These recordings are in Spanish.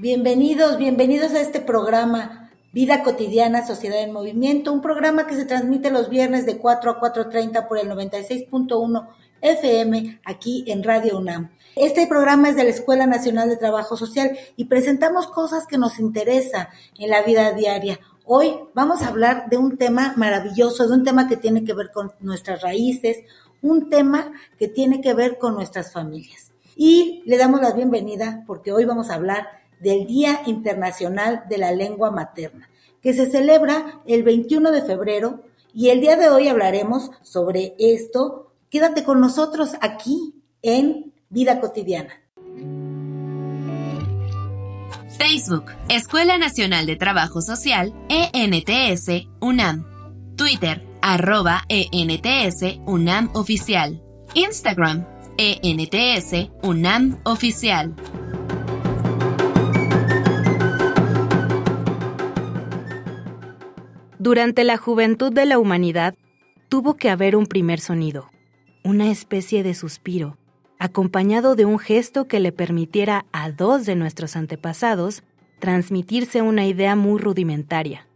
Bienvenidos, bienvenidos a este programa Vida Cotidiana, Sociedad en Movimiento, un programa que se transmite los viernes de 4 a 4.30 por el 96.1 FM aquí en Radio UNAM. Este programa es de la Escuela Nacional de Trabajo Social y presentamos cosas que nos interesan en la vida diaria. Hoy vamos a hablar de un tema maravilloso, de un tema que tiene que ver con nuestras raíces, un tema que tiene que ver con nuestras familias. Y le damos la bienvenida porque hoy vamos a hablar del Día Internacional de la Lengua Materna, que se celebra el 21 de febrero y el día de hoy hablaremos sobre esto. Quédate con nosotros aquí en Vida Cotidiana. Facebook, Escuela Nacional de Trabajo Social, ENTS, UNAM. Twitter, arroba ENTS, UNAM Oficial. Instagram, ENTS, UNAM Oficial. Durante la juventud de la humanidad, tuvo que haber un primer sonido, una especie de suspiro, acompañado de un gesto que le permitiera a dos de nuestros antepasados transmitirse una idea muy rudimentaria.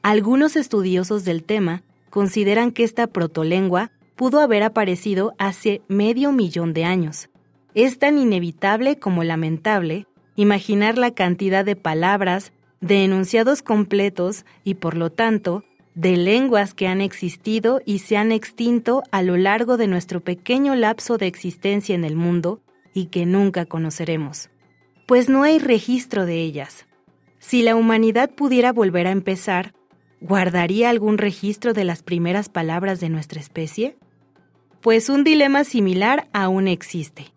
Algunos estudiosos del tema consideran que esta protolengua pudo haber aparecido hace medio millón de años. Es tan inevitable como lamentable imaginar la cantidad de palabras, de enunciados completos y por lo tanto de lenguas que han existido y se han extinto a lo largo de nuestro pequeño lapso de existencia en el mundo y que nunca conoceremos, pues no hay registro de ellas. Si la humanidad pudiera volver a empezar, ¿guardaría algún registro de las primeras palabras de nuestra especie? Pues un dilema similar aún existe.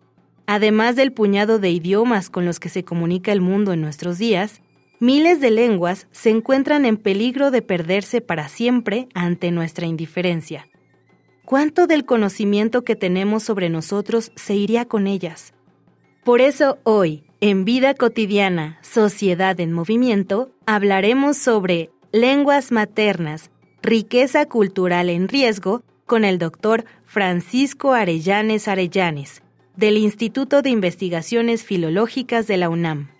Además del puñado de idiomas con los que se comunica el mundo en nuestros días, miles de lenguas se encuentran en peligro de perderse para siempre ante nuestra indiferencia. ¿Cuánto del conocimiento que tenemos sobre nosotros se iría con ellas? Por eso hoy, en Vida Cotidiana, Sociedad en Movimiento, hablaremos sobre lenguas maternas, riqueza cultural en riesgo, con el doctor Francisco Arellanes Arellanes, del Instituto de Investigaciones Filológicas de la UNAM.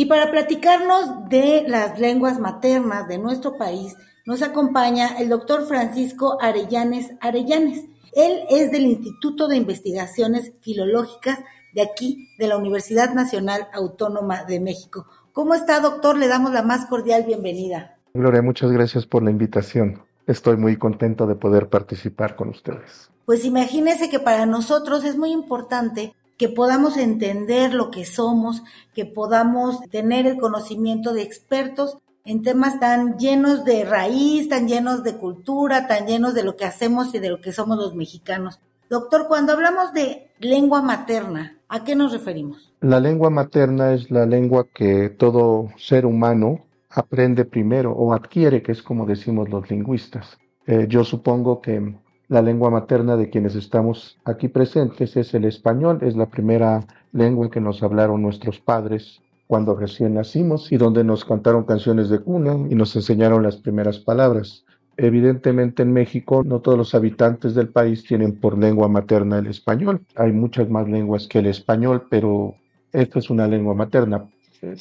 Y para platicarnos de las lenguas maternas de nuestro país, nos acompaña el doctor Francisco Arellanes Arellanes. Él es del Instituto de Investigaciones Filológicas de aquí, de la Universidad Nacional Autónoma de México. ¿Cómo está, doctor? Le damos la más cordial bienvenida. Gloria, muchas gracias por la invitación. Estoy muy contento de poder participar con ustedes. Pues imagínese que para nosotros es muy importante que podamos entender lo que somos, que podamos tener el conocimiento de expertos en temas tan llenos de raíz, tan llenos de cultura, tan llenos de lo que hacemos y de lo que somos los mexicanos. Doctor, cuando hablamos de lengua materna, ¿a qué nos referimos? La lengua materna es la lengua que todo ser humano aprende primero o adquiere, que es como decimos los lingüistas. Eh, yo supongo que la lengua materna de quienes estamos aquí presentes es el español, es la primera lengua que nos hablaron nuestros padres cuando recién nacimos y donde nos cantaron canciones de cuna y nos enseñaron las primeras palabras. Evidentemente en México no todos los habitantes del país tienen por lengua materna el español. Hay muchas más lenguas que el español, pero esta es una lengua materna.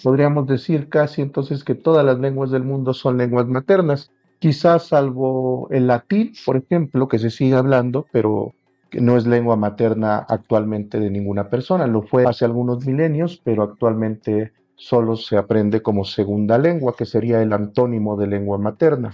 Podríamos decir casi entonces que todas las lenguas del mundo son lenguas maternas quizás salvo el latín, por ejemplo, que se sigue hablando, pero que no es lengua materna actualmente de ninguna persona. Lo fue hace algunos milenios, pero actualmente solo se aprende como segunda lengua, que sería el antónimo de lengua materna.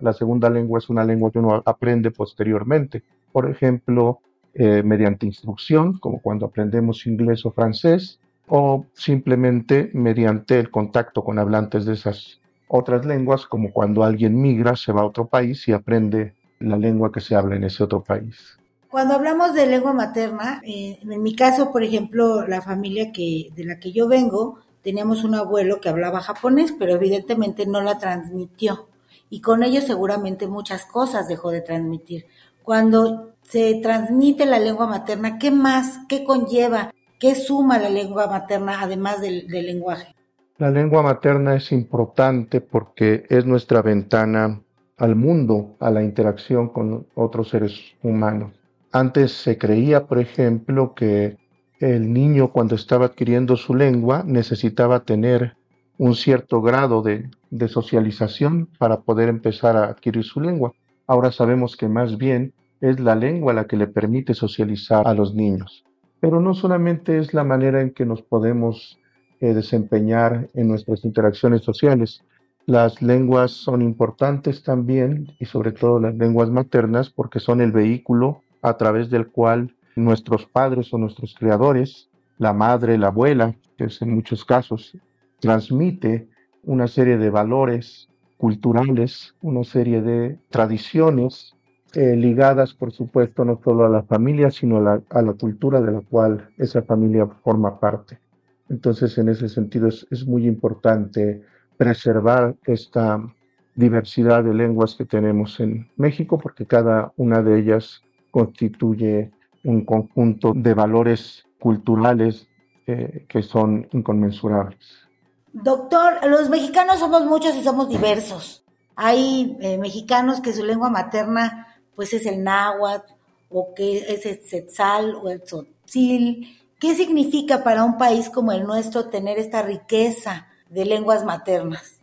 La, segunda lengua es una lengua que uno aprende posteriormente, por ejemplo, eh, mediante instrucción, como cuando aprendemos inglés o francés, o simplemente mediante el contacto con hablantes de esas otras lenguas, como cuando alguien migra, se va a otro país y aprende la lengua que se habla en ese otro país. Cuando hablamos de lengua materna, eh, en mi caso, por ejemplo, la familia que, de la que yo vengo, teníamos un abuelo que hablaba japonés, pero evidentemente no la transmitió. Y con ello seguramente muchas cosas dejó de transmitir. Cuando se transmite la lengua materna, ¿qué más? ¿Qué conlleva? ¿Qué suma la lengua materna además del, del lenguaje? La lengua materna es importante porque es nuestra ventana al mundo, a la interacción con otros seres humanos. Antes se creía, por ejemplo, que el niño cuando estaba adquiriendo su lengua necesitaba tener un cierto grado de, socialización para poder empezar a adquirir su lengua. Ahora sabemos que más bien es la lengua la que le permite socializar a los niños. Pero no solamente es la manera en que nos podemos eh, desempeñar en nuestras interacciones sociales. Las lenguas son importantes también, y sobre todo las lenguas maternas, porque son el vehículo a través del cual nuestros padres o nuestros creadores, la madre, la abuela, que es en muchos casos, transmite una serie de valores culturales, una serie de tradiciones eh, ligadas, por supuesto, no solo a la familia, sino a la, a la, cultura de la cual esa familia forma parte. Entonces, en ese sentido, es, es muy importante preservar esta diversidad de lenguas que tenemos en México, porque cada una de ellas constituye un conjunto de valores culturales eh, que son inconmensurables. Doctor, los mexicanos somos muchos y somos diversos. Hay eh, mexicanos que su lengua materna pues es el náhuatl o que es el tzetzal o el tzotzil. ¿Qué significa para un país como el nuestro tener esta riqueza de lenguas maternas?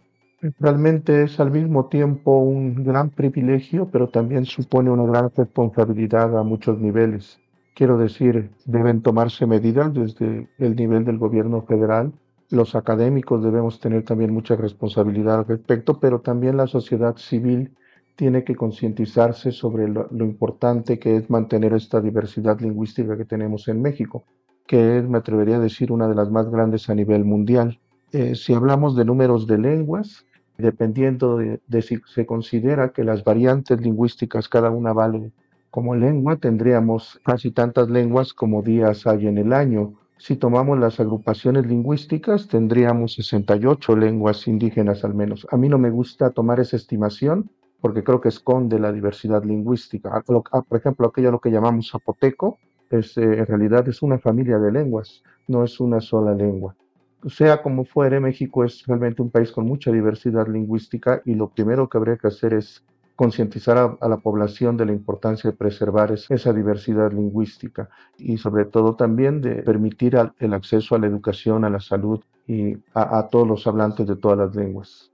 Realmente es al mismo tiempo un gran privilegio, pero también supone una gran responsabilidad a muchos niveles. Quiero decir, deben tomarse medidas desde el nivel del gobierno federal. Los académicos debemos tener también mucha responsabilidad al respecto, pero también la sociedad civil tiene que concientizarse sobre lo, importante que es mantener esta diversidad lingüística que tenemos en México, que es, me atrevería a decir, una de las más grandes a nivel mundial. Eh, si hablamos de números de lenguas, dependiendo de, si se considera que las variantes lingüísticas cada una vale como lengua, tendríamos casi tantas lenguas como días hay en el año. Si tomamos las agrupaciones lingüísticas, tendríamos 68 lenguas indígenas al menos. A mí no me gusta tomar esa estimación porque creo que esconde la diversidad lingüística. Por ejemplo, aquello lo que llamamos zapoteco, es, eh, en realidad es una familia de lenguas, no es una sola lengua sea como fuere, México es realmente un país con mucha diversidad lingüística y lo primero que habría que hacer es concientizar a, la población de la importancia de preservar esa diversidad lingüística y sobre todo también de permitir el acceso a la educación, a la salud y a todos los hablantes de todas las lenguas.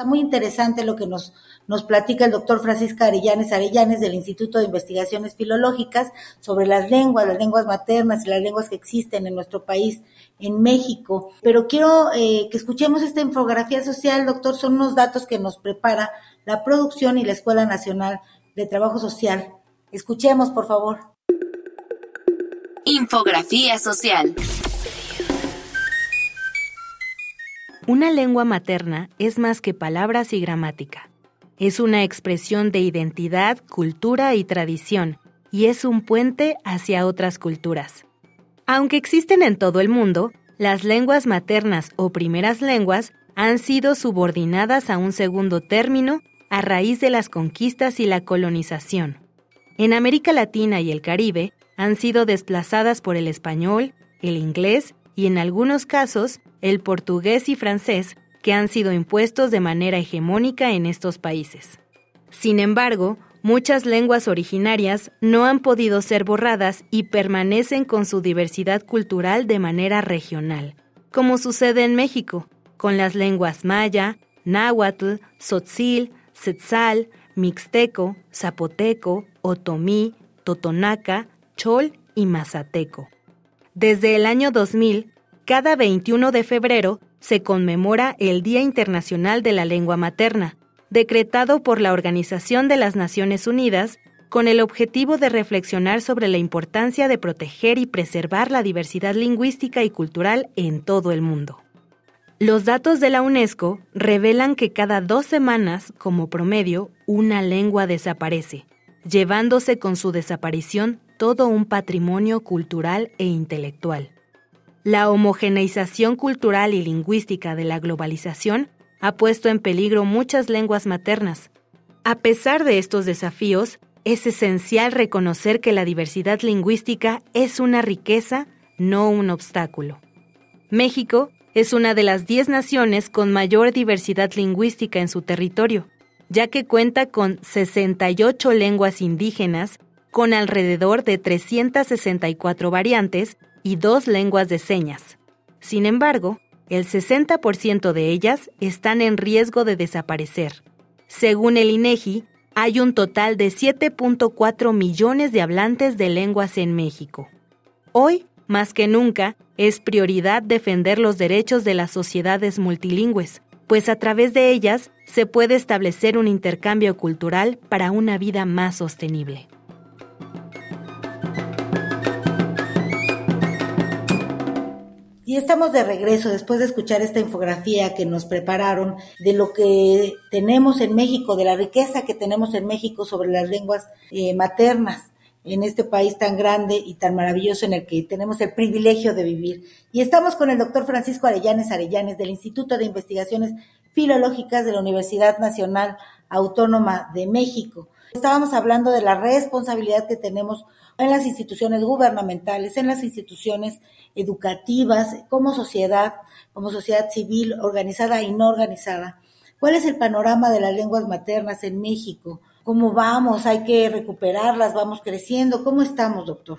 Está muy interesante lo que nos, nos platica el doctor Francisco Arellanes Arellanes del Instituto de Investigaciones Filológicas sobre las lenguas, las lenguas maternas y las lenguas que existen en nuestro país, en México. Pero quiero eh, que escuchemos esta infografía social, doctor. Son unos datos que nos prepara la producción y la Escuela Nacional de Trabajo Social. Escuchemos, por favor. Infografía social. Una lengua materna es más que palabras y gramática. Es una expresión de identidad, cultura y tradición, y es un puente hacia otras culturas. Aunque existen en todo el mundo, las lenguas maternas o primeras lenguas han sido subordinadas a un segundo término a raíz de las conquistas y la colonización. En América Latina y el Caribe han sido desplazadas por el español, el inglés y en algunos casos el portugués y francés que han sido impuestos de manera hegemónica en estos países. Sin embargo, muchas lenguas originarias no han podido ser borradas y permanecen con su diversidad cultural de manera regional, como sucede en México, con las lenguas maya, náhuatl, tzotzil, setzal, mixteco, zapoteco, otomí, totonaca, chol y mazateco. Desde el año 2000, cada 21 de febrero se conmemora el Día Internacional de la Lengua Materna, decretado por la Organización de las Naciones Unidas con el objetivo de reflexionar sobre la importancia de proteger y preservar la diversidad lingüística y cultural en todo el mundo. Los datos de la UNESCO revelan que cada dos semanas, como promedio, una lengua desaparece, llevándose con su desaparición todo un patrimonio cultural e intelectual. La homogeneización cultural y lingüística de la globalización ha puesto en peligro muchas lenguas maternas. A pesar de estos desafíos, es esencial reconocer que la diversidad lingüística es una riqueza, no un obstáculo. México es una de las 10 naciones con mayor diversidad lingüística en su territorio, ya que cuenta con 68 lenguas indígenas, con alrededor de 364 variantes y dos lenguas de señas. Sin embargo, el 60% de ellas están en riesgo de desaparecer. Según el INEGI, hay un total de 7.4 millones de hablantes de lenguas en México. Hoy, más que nunca, es prioridad defender los derechos de las sociedades multilingües, pues a través de ellas se puede establecer un intercambio cultural para una vida más sostenible. Y estamos de regreso después de escuchar esta infografía que nos prepararon de lo que tenemos en México, de la riqueza que tenemos en México sobre las lenguas eh, maternas en este país tan grande y tan maravilloso en el que tenemos el privilegio de vivir. Y estamos con el doctor Francisco Arellanes Arellanes del Instituto de Investigaciones Filológicas de la Universidad Nacional Autónoma de México. Estábamos hablando de la responsabilidad que tenemos en las instituciones gubernamentales, en las instituciones educativas, como sociedad, como sociedad civil organizada y no organizada. ¿Cuál es el panorama de las lenguas maternas en México? ¿Cómo vamos? ¿Hay que recuperarlas? ¿Vamos creciendo? ¿Cómo estamos, doctor?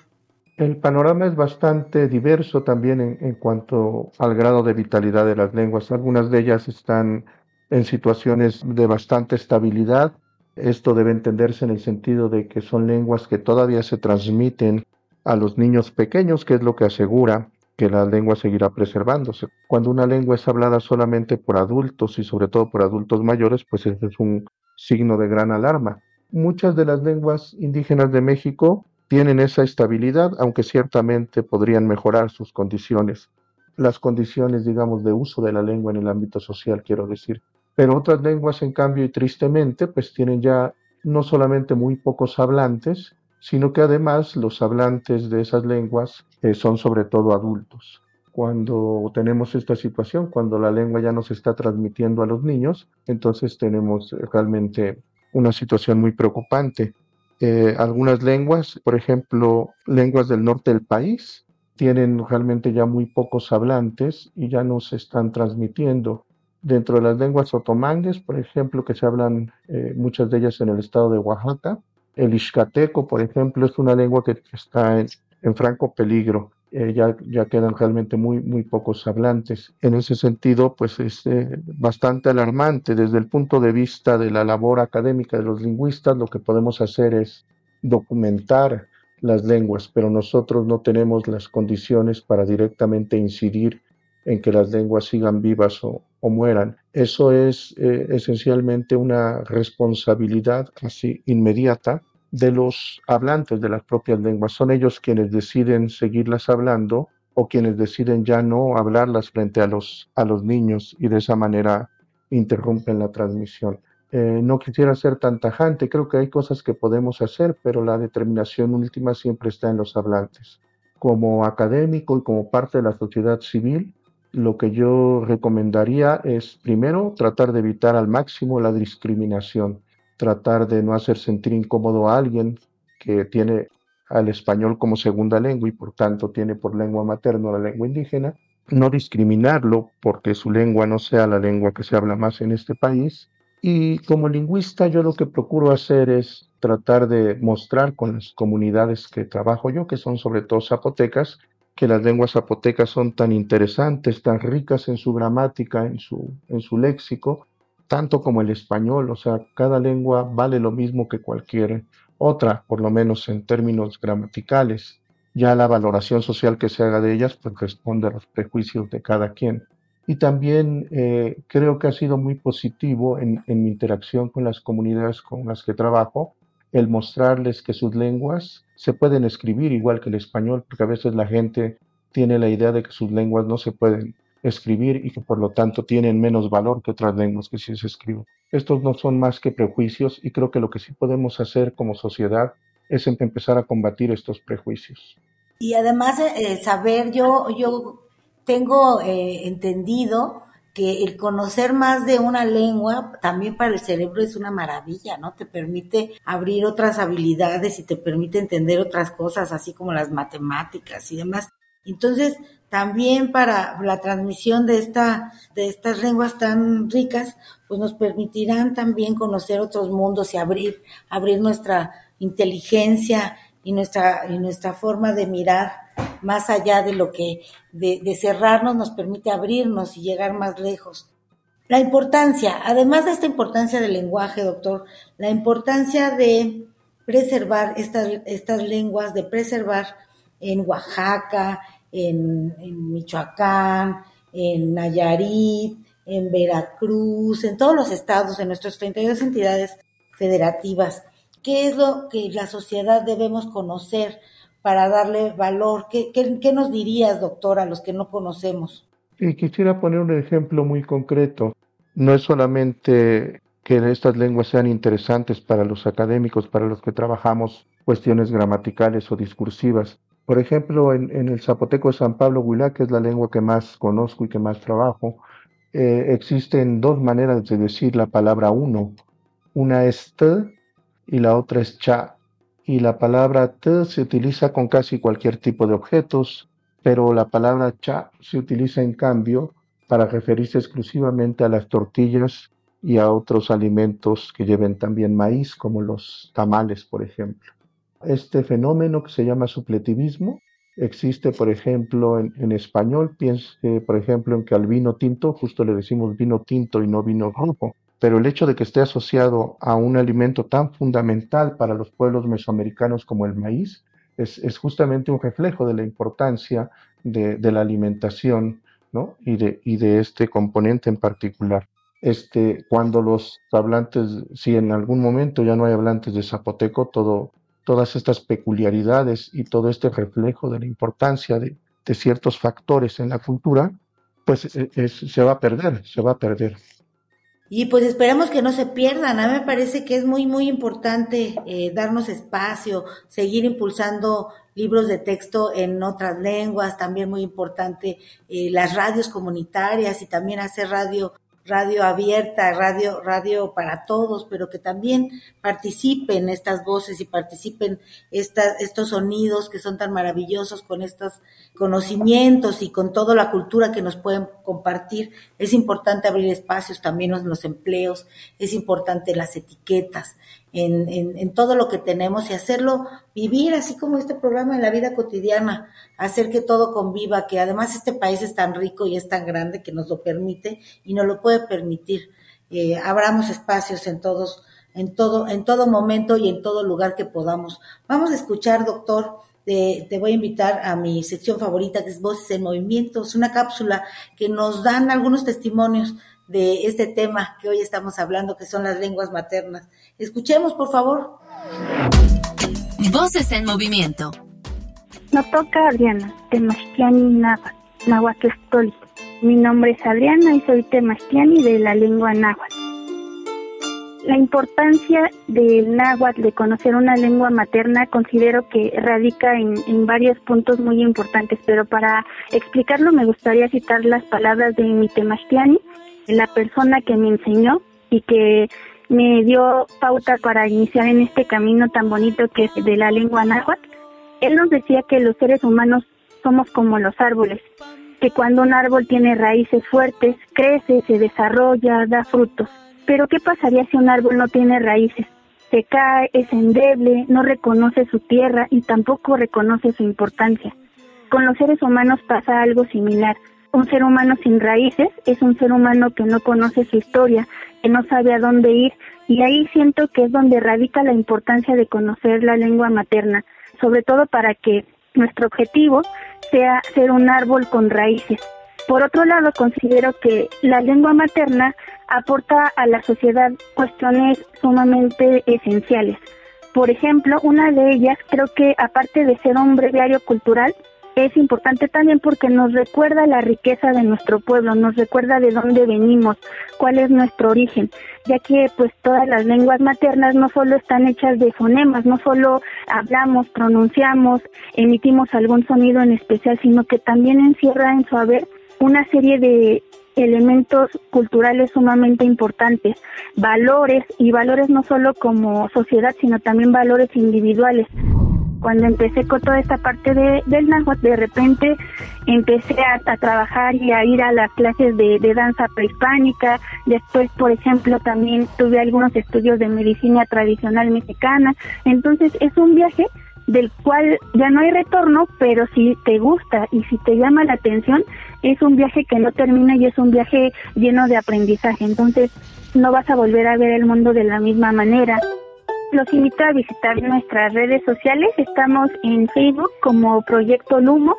El panorama es bastante diverso también en, en, cuanto al grado de vitalidad de las lenguas. Algunas de ellas están en situaciones de bastante estabilidad, esto debe entenderse en el sentido de que son lenguas que todavía se transmiten a los niños pequeños, que es lo que asegura que la lengua seguirá preservándose. Cuando una lengua es hablada solamente por adultos y sobre todo por adultos mayores, pues ese es un signo de gran alarma. Muchas de las lenguas indígenas de México tienen esa estabilidad, aunque ciertamente podrían mejorar sus condiciones, las condiciones, digamos, de uso de la lengua en el ámbito social, quiero decir. Pero otras lenguas, en cambio, y tristemente, pues tienen ya no solamente muy pocos hablantes, sino que además los hablantes de esas lenguas eh, son sobre todo adultos. Cuando tenemos esta situación, cuando la lengua ya no se está transmitiendo a los niños, entonces tenemos realmente una situación muy preocupante. Eh, algunas lenguas, por ejemplo, lenguas del norte del país, tienen realmente ya muy pocos hablantes y ya no se están transmitiendo. Dentro de las lenguas otomangues, por ejemplo, que se hablan eh, muchas de ellas en el estado de Oaxaca, el Ixcateco, por ejemplo, es una lengua que está en, franco peligro. Eh, ya, ya, quedan realmente muy, muy pocos hablantes. En ese sentido, pues es eh, bastante alarmante. Desde el punto de vista de la labor académica de los lingüistas, lo que podemos hacer es documentar las lenguas, pero nosotros no tenemos las condiciones para directamente incidir en que las lenguas sigan vivas o, o mueran. Eso es eh, esencialmente una responsabilidad casi inmediata de los hablantes de las propias lenguas. Son ellos quienes deciden seguirlas hablando o quienes deciden ya no hablarlas frente a los, a los niños y de esa manera interrumpen la transmisión. Eh, no quisiera ser tan tajante, creo que hay cosas que podemos hacer, pero la determinación última siempre está en los hablantes. Como académico y como parte de la sociedad civil, lo que yo recomendaría es, primero, tratar de evitar al máximo la discriminación, tratar de no hacer sentir incómodo a alguien que tiene al español como segunda lengua y por tanto tiene por lengua materna la lengua indígena, no discriminarlo porque su lengua no sea la lengua que se habla más en este país. Y como lingüista yo lo que procuro hacer es tratar de mostrar con las comunidades que trabajo yo, que son sobre todo zapotecas, que las lenguas zapotecas son tan interesantes, tan ricas en su gramática, en su, en su léxico, tanto como el español, o sea, cada lengua vale lo mismo que cualquier otra, por lo menos en términos gramaticales. Ya la valoración social que se haga de ellas pues responde a los prejuicios de cada quien. Y también eh, creo que ha sido muy positivo en, en mi interacción con las comunidades con las que trabajo, el mostrarles que sus lenguas se pueden escribir igual que el español, porque a veces la gente tiene la idea de que sus lenguas no se pueden escribir y que por lo tanto tienen menos valor que otras lenguas que sí se escriben. Estos no son más que prejuicios y creo que lo que sí podemos hacer como sociedad es em-, empezar a combatir estos prejuicios. Y además eh, saber, yo, yo tengo eh, entendido que el conocer más de una lengua también para el cerebro es una maravilla, ¿no? Te permite abrir otras habilidades y te permite entender otras cosas, así como las matemáticas y demás. Entonces, también para la transmisión de esta de estas lenguas tan ricas, pues nos permitirán también conocer otros mundos y abrir abrir nuestra inteligencia y nuestra y nuestra forma de mirar más allá de lo que de, cerrarnos nos permite abrirnos y llegar más lejos. La importancia, además de esta importancia del lenguaje, doctor, la importancia de preservar estas, estas lenguas, de preservar en Oaxaca, en, en, Michoacán, en Nayarit, en Veracruz, en todos los estados, en nuestras 32 entidades federativas. ¿Qué es lo que la sociedad debemos conocer para darle valor? ¿Qué, nos dirías, doctor, a los que no conocemos? Y quisiera poner un ejemplo muy concreto. No es solamente que estas lenguas sean interesantes para los académicos, para los que trabajamos cuestiones gramaticales o discursivas. Por ejemplo, en, el zapoteco de San Pablo Huilá, que es la lengua que más conozco y que más trabajo, eh, existen dos maneras de decir la palabra uno. Una es t y la otra es cha y la palabra te se utiliza con casi cualquier tipo de objetos, pero la palabra cha se utiliza en cambio para referirse exclusivamente a las tortillas y a otros alimentos que lleven también maíz, como los tamales, por ejemplo. Este fenómeno que se llama supletivismo existe, por ejemplo, en, español. Piense, por ejemplo, en que al vino tinto justo le decimos vino tinto y no vino rojo pero el hecho de que esté asociado a un alimento tan fundamental para los pueblos mesoamericanos como el maíz es, justamente un reflejo de la importancia de, la alimentación ¿no? y, de, este componente en particular. Este, cuando los hablantes, si en algún momento ya no hay hablantes de zapoteco, todas estas peculiaridades y todo este reflejo de la importancia de, ciertos factores en la cultura, pues e, se va a perder, se va a perder. Y pues esperemos que no se pierdan. A mí me parece que es muy, muy importante eh, darnos espacio, seguir impulsando libros de texto en otras lenguas, también muy importante eh, las radios comunitarias y también hacer radio radio abierta, radio, radio para todos, pero que también participen estas voces y participen estos sonidos que son tan maravillosos con estos conocimientos y con toda la cultura que nos pueden compartir. Es importante abrir espacios también en los empleos, es importante las etiquetas, en, en, todo lo que tenemos y hacerlo vivir así como este programa en la vida cotidiana, hacer que todo conviva, que además este país es tan rico y es tan grande que nos lo permite y nos lo puede permitir. Eh, abramos espacios en todos, en todo, en todo momento y en todo lugar que podamos. Vamos a escuchar, doctor, te voy a invitar a mi sección favorita, que es Voces en Movimiento. Es una cápsula que nos dan algunos testimonios de este tema que hoy estamos hablando, que son las lenguas maternas. Escuchemos, por favor. Voces en movimiento. No toca Adriana, Temastiani Náhuatl, Náhuatl Mi nombre es Adriana y soy Temastiani de la lengua náhuatl. La importancia del náhuatl, de conocer una lengua materna, considero que radica en, en, varios puntos muy importantes, pero para explicarlo me gustaría citar las palabras de mi Temastiani, la persona que me enseñó y que me dio pauta para iniciar en este camino tan bonito que es de la lengua náhuatl. Él nos decía que los seres humanos somos como los árboles, que cuando un árbol tiene raíces fuertes, crece, se desarrolla, da frutos. Pero ¿qué pasaría si un árbol no tiene raíces? Se cae, es endeble, no reconoce su tierra y tampoco reconoce su importancia. Con los seres humanos pasa algo similar. Un ser humano sin raíces es un ser humano que no conoce su historia, que no sabe a dónde ir y ahí siento que es donde radica la importancia de conocer la lengua materna, sobre todo para que nuestro objetivo sea ser un árbol con raíces. Por otro lado, considero que la lengua materna aporta a la sociedad cuestiones sumamente esenciales. Por ejemplo, una de ellas creo que aparte de ser un breviario cultural, es importante también porque nos recuerda la riqueza de nuestro pueblo, nos recuerda de dónde venimos, cuál es nuestro origen, ya que pues todas las lenguas maternas no solo están hechas de fonemas, no solo hablamos, pronunciamos, emitimos algún sonido en especial, sino que también encierra en su haber una serie de elementos culturales sumamente importantes, valores y valores no solo como sociedad, sino también valores individuales cuando empecé con toda esta parte de, del náhuatl, de repente empecé a, trabajar y a ir a las clases de, de, danza prehispánica. Después, por ejemplo, también tuve algunos estudios de medicina tradicional mexicana. Entonces, es un viaje del cual ya no hay retorno, pero si te gusta y si te llama la atención, es un viaje que no termina y es un viaje lleno de aprendizaje. Entonces, no vas a volver a ver el mundo de la misma manera. Los invito a visitar nuestras redes sociales. Estamos en Facebook como Proyecto Lumo.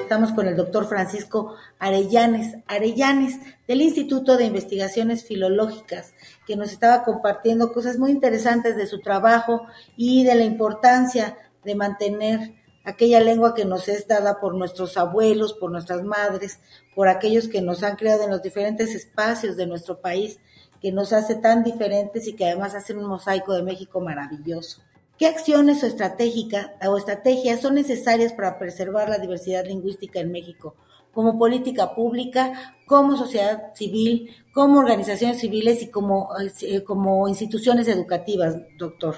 Estamos con el doctor Francisco Arellanes, Arellanes del Instituto de Investigaciones Filológicas, que nos estaba compartiendo cosas muy interesantes de su trabajo y de la importancia de mantener aquella lengua que nos es dada por nuestros abuelos, por nuestras madres, por aquellos que nos han creado en los diferentes espacios de nuestro país que nos hace tan diferentes y que además hacen un mosaico de México maravilloso. ¿Qué acciones o, estratégica, o estrategias son necesarias para preservar la diversidad lingüística en México? Como política pública, como sociedad civil, como organizaciones civiles y como, eh, como instituciones educativas, doctor.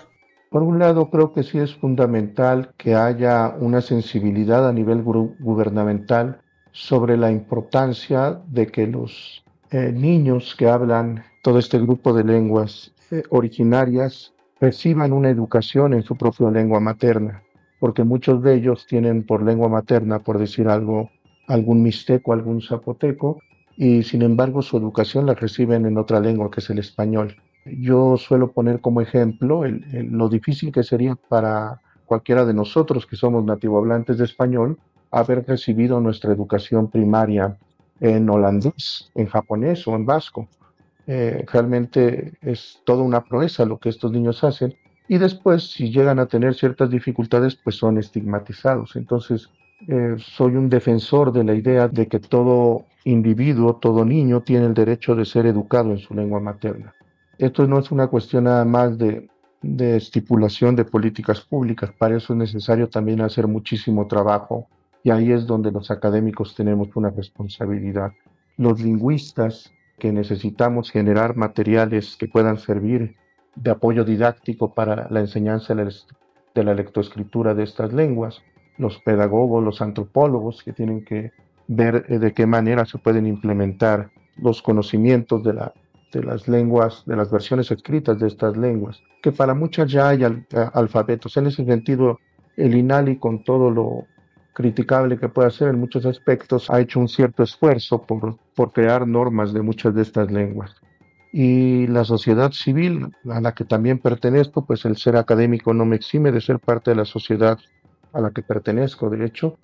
Por un lado, creo que sí es fundamental que haya una sensibilidad a nivel gubernamental sobre la importancia de que los eh, niños que hablan todo este grupo de lenguas eh, originarias reciban una educación en su propia lengua materna, porque muchos de ellos tienen por lengua materna, por decir algo, algún mixteco, algún zapoteco, y sin embargo su educación la reciben en otra lengua que es el español. Yo suelo poner como ejemplo lo difícil que sería para cualquiera de nosotros que somos nativohablantes de español haber recibido nuestra educación primaria en holandés, en japonés o en vasco. Eh, realmente es toda una proeza lo que estos niños hacen y después si llegan a tener ciertas dificultades pues son estigmatizados. Entonces eh, soy un defensor de la idea de que todo individuo, todo niño tiene el derecho de ser educado en su lengua materna. Esto no es una cuestión nada más de, de estipulación de políticas públicas, para eso es necesario también hacer muchísimo trabajo y ahí es donde los académicos tenemos una responsabilidad. Los lingüistas que necesitamos generar materiales que puedan servir de apoyo didáctico para la enseñanza de la lectoescritura de estas lenguas, los pedagogos, los antropólogos que tienen que ver eh, de qué manera se pueden implementar los conocimientos de, de las lenguas, de las versiones escritas de estas lenguas, que para muchas ya hay alfabetos. En ese sentido, el INALI con todo lo criticable que pueda ser en muchos aspectos, ha hecho un cierto esfuerzo por, por crear normas de muchas de estas lenguas. Y la sociedad civil, a la que también pertenezco, pues el ser académico no me exime de ser parte de la sociedad a la que pertenezco, de hecho.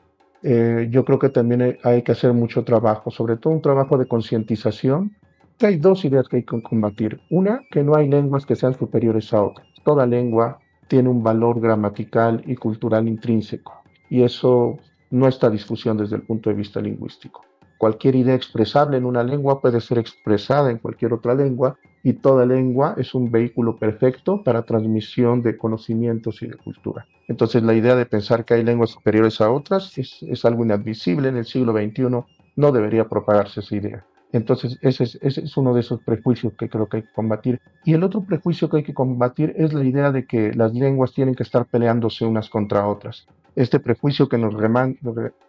Eh, yo creo que también hay que hacer mucho trabajo, sobre todo un trabajo de concientización. Hay dos ideas que hay que combatir. Una, que no hay lenguas que sean superiores a otras. Toda lengua tiene un valor gramatical y cultural intrínseco y eso no está a discusión desde el punto de vista lingüístico. Cualquier idea expresable en una lengua puede ser expresada en cualquier otra lengua y toda lengua es un vehículo perfecto para transmisión de conocimientos y de cultura. Entonces la idea de pensar que hay lenguas superiores a otras es, algo inadmisible en el siglo XXI, no debería propagarse esa idea. Entonces, ese es, ese es, uno de esos prejuicios que creo que hay que combatir. Y el otro prejuicio que hay que combatir es la idea de que las lenguas tienen que estar peleándose unas contra otras este prejuicio que nos,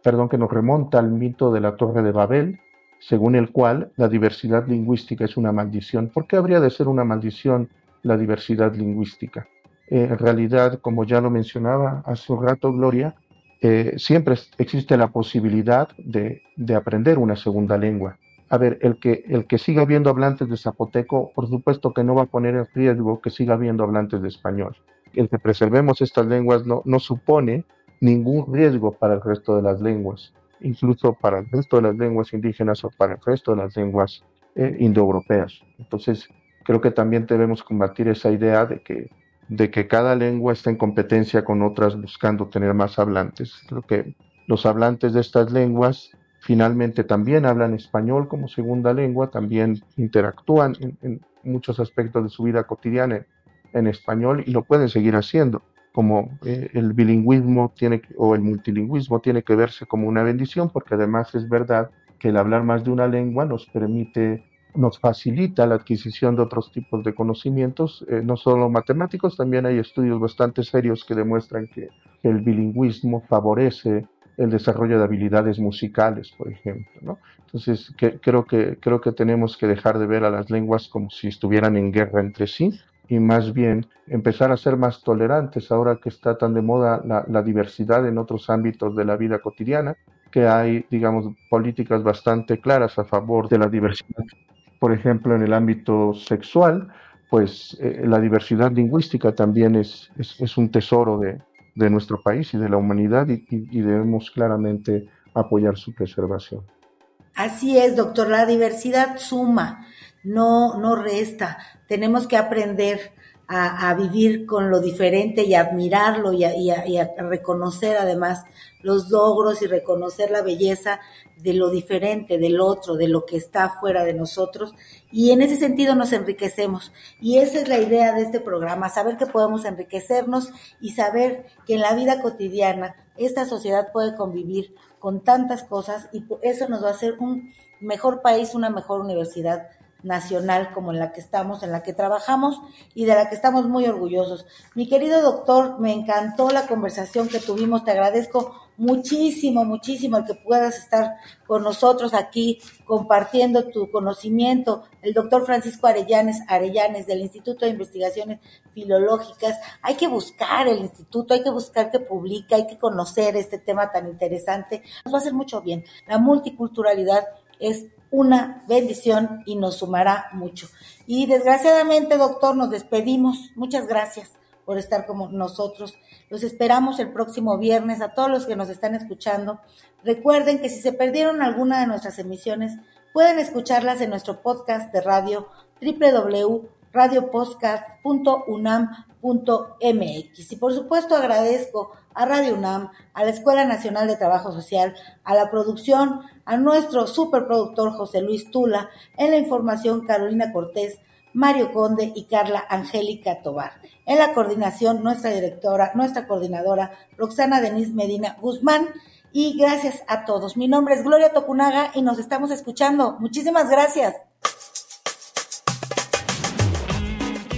perdón, que nos remonta al mito de la Torre de Babel, según el cual la diversidad lingüística es una maldición. ¿Por qué habría de ser una maldición la diversidad lingüística? Eh, en realidad, como ya lo mencionaba hace un rato Gloria, eh, siempre existe la posibilidad de, de, aprender una segunda lengua. A ver, el que, el que siga viendo hablantes de zapoteco, por supuesto que no va a poner en riesgo que siga viendo hablantes de español. El que preservemos estas lenguas no, no supone ningún riesgo para el resto de las lenguas, incluso para el resto de las lenguas indígenas o para el resto de las lenguas eh, indoeuropeas. Entonces, creo que también debemos combatir esa idea de que de que cada lengua está en competencia con otras buscando tener más hablantes. Creo que los hablantes de estas lenguas finalmente también hablan español como segunda lengua, también interactúan en, muchos aspectos de su vida cotidiana en, español y lo pueden seguir haciendo. Como eh, el bilingüismo tiene o el multilingüismo tiene que verse como una bendición, porque además es verdad que el hablar más de una lengua nos permite nos facilita la adquisición de otros tipos de conocimientos, eh, no solo matemáticos, también hay estudios bastante serios que demuestran que, el bilingüismo favorece el desarrollo de habilidades musicales, por ejemplo. Entonces, creo, que, creo que tenemos que dejar de ver a las lenguas como si estuvieran en guerra entre sí y más bien empezar a ser más tolerantes ahora que está tan de moda la, diversidad en otros ámbitos de la vida cotidiana, que hay, digamos, políticas bastante claras a favor de la diversidad por ejemplo, en el ámbito sexual, pues eh, la diversidad lingüística también es, es, un tesoro de, de, nuestro país y de la humanidad y, debemos claramente apoyar su preservación. Así es, doctor, la diversidad suma, no, no resta. Tenemos que aprender a, vivir con lo diferente y admirarlo y a, reconocer además los logros y reconocer la belleza de lo diferente, del otro, de lo que está fuera de nosotros. Y en ese sentido nos enriquecemos. Y esa es la idea de este programa, saber que podemos enriquecernos y saber que en la vida cotidiana esta sociedad puede convivir con tantas cosas y eso nos va a hacer un mejor país, una mejor universidad nacional como en la que estamos, en la que trabajamos y de la que estamos muy orgullosos. Mi querido doctor, me encantó la conversación que tuvimos, te agradezco muchísimo, muchísimo el que puedas estar con nosotros aquí compartiendo tu conocimiento. El doctor Francisco Arellanes, Arellanes del Instituto de Investigaciones Filológicas. Hay que buscar el instituto, hay que buscar que publica, hay que conocer este tema tan interesante. Nos va a hacer mucho bien. La multiculturalidad es una bendición y nos sumará mucho. Y desgraciadamente, doctor, nos despedimos. Muchas gracias por estar como nosotros. Los esperamos el próximo viernes a todos los que nos están escuchando. Recuerden que si se perdieron alguna de nuestras emisiones, pueden escucharlas en nuestro podcast de radio www.radiopodcast.unam.mx. Y por supuesto agradezco a Radio UNAM, a la Escuela Nacional de Trabajo Social, a la producción, a nuestro superproductor José Luis Tula, en la información Carolina Cortés, Mario Conde y Carla Angélica Tobar. En la coordinación, nuestra directora, nuestra coordinadora, Roxana Denise Medina Guzmán. Y gracias a todos. Mi nombre es Gloria Tocunaga y nos estamos escuchando. Muchísimas gracias.